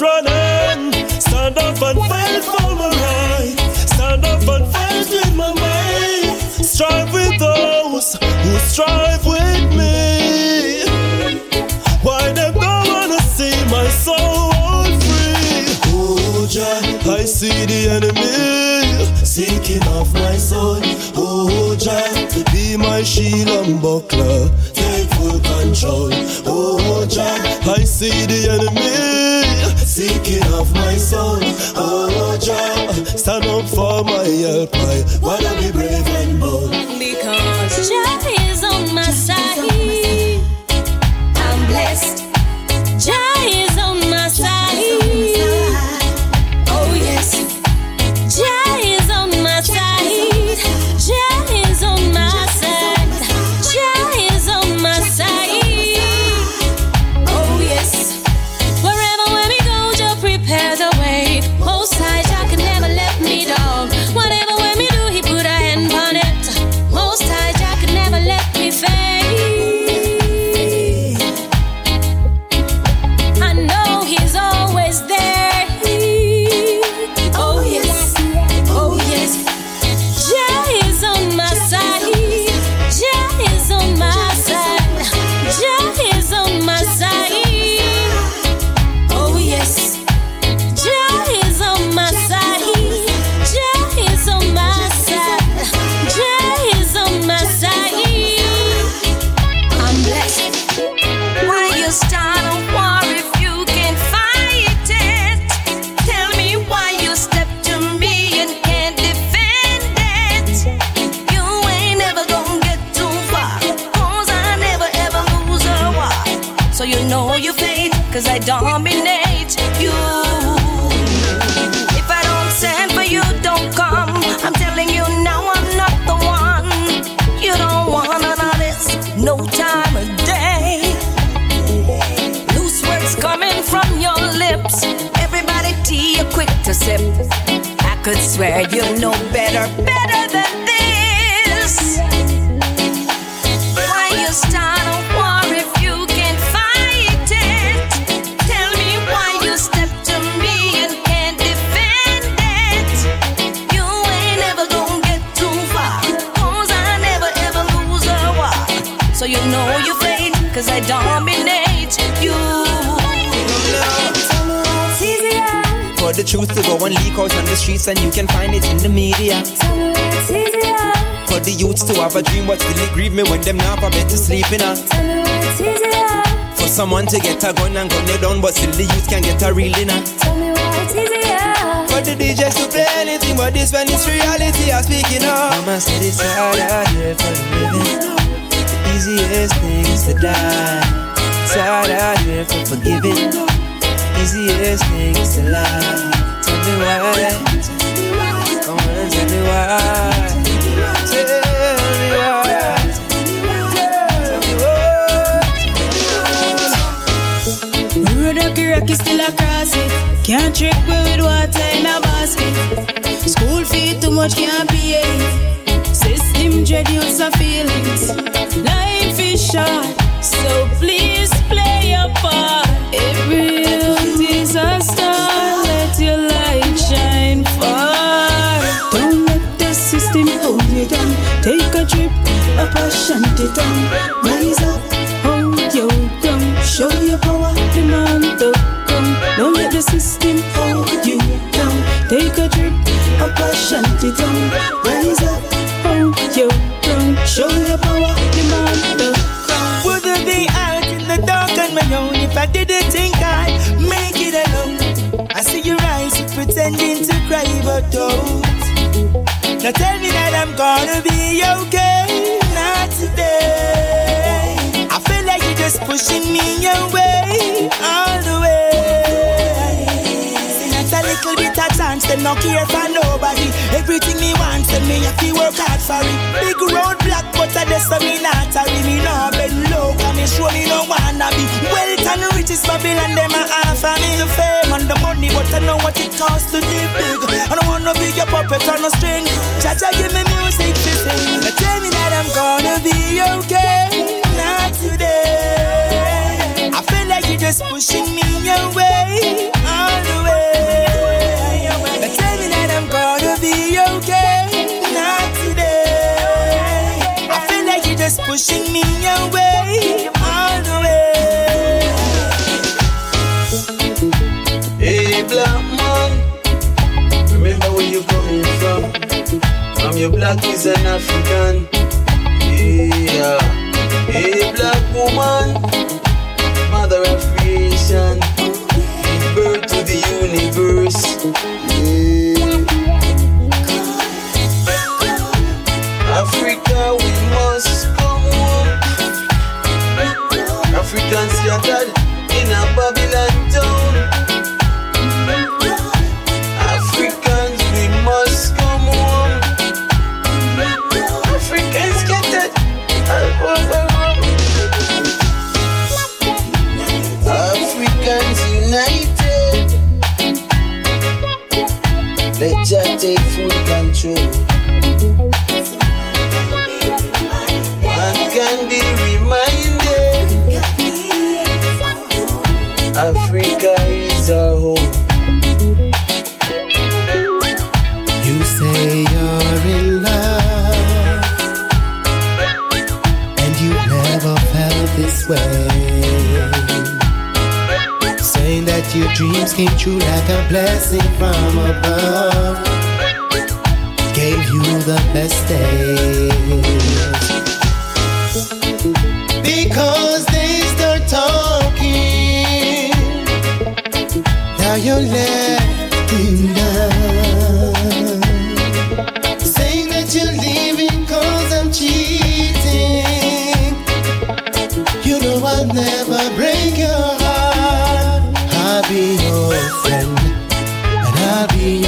running. Stand up and fight for my right. Stand up and fight with my mind. Strive with those who strive with me. Why them don't wanna see my soul free? Oh, Jah, I see the enemy seeking off my soul. Oh, Jah, be my shield and buckler, take full control. Oh, Jah, I see the enemy seeking off my soul. Oh, Jah, stand up for my help. I wanna be brave and bold. Because Jah is on my side. I'm blessed. I don't send for you, don't come. I'm telling you now I'm not the one. You don't want all this, no time of day. Loose words coming from your lips. Everybody tea quick to sip. I could swear you know better, better than cause I dominate you. It's easier. For the truth to go and leak out on the streets and you can find it in the media. It's easier. For the youths to have a dream but still it grieve me when them not a bed to sleep in. a. It's easier. For someone to get a gun and gun you down but still the youth can get a real dinner. Tell me why it's easier. For the DJs to play anything but this when it's reality I'm speaking of. Mama said it's hard out here for the living. Easiest thing is to die. Hard out here for forgiving. Easiest thing is to lie. Tell me why. Come on tell me why. Rocky still a cross it. Can't trick me with water in a basket. School fee too much can't pay. System dread use of feelings. Life so please play your part. A star. Let your light shine far. Don't let the system hold you down. Take a trip up a shanty town. Rise up, hold your ground. Show your power, demand the come. Don't let the system hold you down. Take a trip up a shanty town. Rise up, but don't. Now tell me that I'm gonna be okay, not today. I feel like you're just pushing me away, all the way. Not a little bit of chance, them not care for nobody. Everything me want, say me have to work hard for it. Big roadblock, but I just me not a me no bend low, cause me sure me no wanna be. Wealth and riches, Babylon, them a half of me. The fame and the money, but I know what it costs to me turn no string. Cha cha, give me music to sing. Now tell me that I'm gonna be okay. Not today. I feel like you're just pushing me away, all the way. Now tell me that I'm gonna be okay. Not today. I feel like you're just pushing me away, all the way. Hey, Blah. you black is an African. Yeah, hey black woman, mother of Let Jah take full control. Man can be reminded of freedom. Dreams came true like a blessing from above. Gave you the best days. Because they start talking. Now you're left. sabia.